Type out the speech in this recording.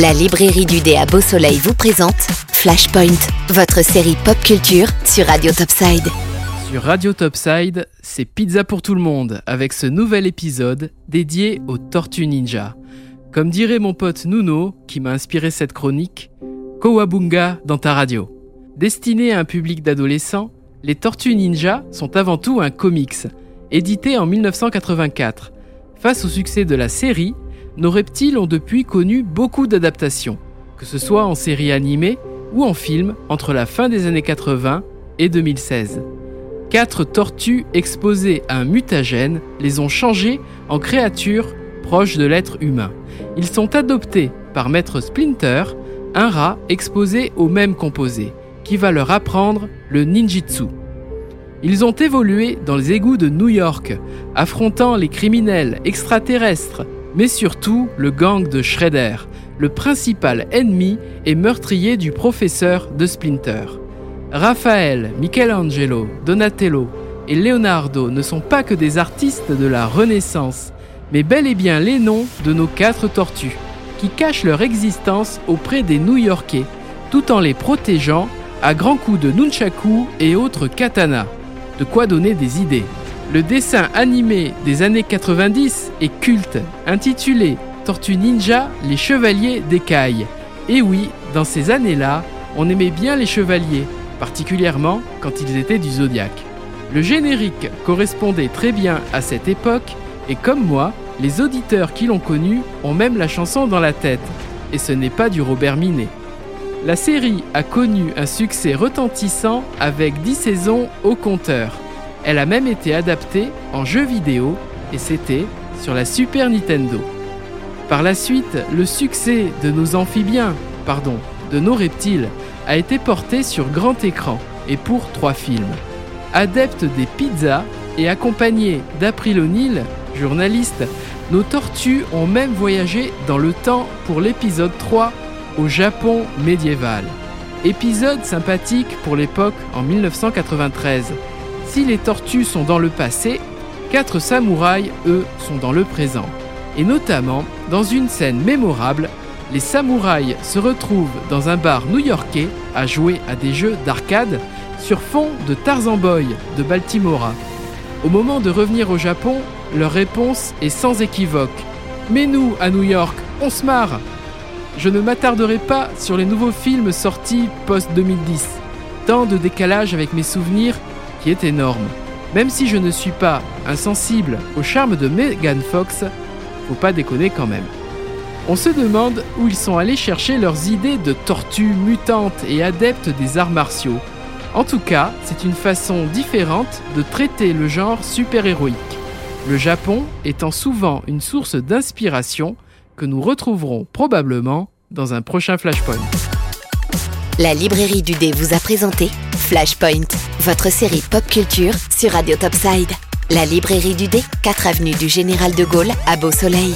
La librairie du dé à Beau Soleil vous présente Flashpoint, votre série pop culture sur Radio Topside. Sur Radio Topside, c'est pizza pour tout le monde avec ce nouvel épisode dédié aux Tortues Ninja. Comme dirait mon pote Nuno, qui m'a inspiré cette chronique, Kowabunga dans ta radio. Destiné à un public d'adolescents, les Tortues Ninja sont avant tout un comics, édité en 1984. Face au succès de la série, nos reptiles ont depuis connu beaucoup d'adaptations, que ce soit en série animée ou en film entre la fin des années 80 et 2016. Quatre tortues exposées à un mutagène les ont changées en créatures proches de l'être humain. Ils sont adoptés par Maître Splinter, un rat exposé au même composé, qui va leur apprendre le ninjitsu. Ils ont évolué dans les égouts de New York, affrontant les criminels extraterrestres mais surtout le gang de Shredder, le principal ennemi et meurtrier du professeur de Splinter. Raphaël, Michelangelo, Donatello et Leonardo ne sont pas que des artistes de la Renaissance, mais bel et bien les noms de nos quatre tortues, qui cachent leur existence auprès des New-Yorkais, tout en les protégeant à grands coups de nunchaku et autres katanas. De quoi donner des idées. Le dessin animé des années 90 est culte, intitulé Tortue Ninja, les Chevaliers d'écailles. Et oui, dans ces années-là, on aimait bien les chevaliers, particulièrement quand ils étaient du zodiaque. Le générique correspondait très bien à cette époque, et comme moi, les auditeurs qui l'ont connu ont même la chanson dans la tête, et ce n'est pas du Robert Minet. La série a connu un succès retentissant avec 10 saisons au compteur. Elle a même été adaptée en jeu vidéo et c'était sur la Super Nintendo. Par la suite, le succès de nos amphibiens, pardon, de nos reptiles, a été porté sur grand écran et pour trois films. Adeptes des pizzas et accompagnés d'April O'Neil, journaliste, nos tortues ont même voyagé dans le temps pour l'épisode 3 au Japon médiéval. Épisode sympathique pour l'époque en 1993 si les tortues sont dans le passé, quatre samouraïs, eux, sont dans le présent. Et notamment, dans une scène mémorable, les samouraïs se retrouvent dans un bar new-yorkais à jouer à des jeux d'arcade sur fond de Tarzan Boy de Baltimora. Au moment de revenir au Japon, leur réponse est sans équivoque. Mais nous, à New York, on se marre Je ne m'attarderai pas sur les nouveaux films sortis post-2010. Tant de décalage avec mes souvenirs qui est énorme. Même si je ne suis pas insensible au charme de Megan Fox, faut pas déconner quand même. On se demande où ils sont allés chercher leurs idées de tortues mutantes et adeptes des arts martiaux. En tout cas, c'est une façon différente de traiter le genre super-héroïque. Le Japon étant souvent une source d'inspiration que nous retrouverons probablement dans un prochain Flashpoint. La librairie du dé vous a présenté Flashpoint, votre série pop culture sur Radio Topside. La librairie du dé, 4 avenue du Général de Gaulle à Beau Soleil.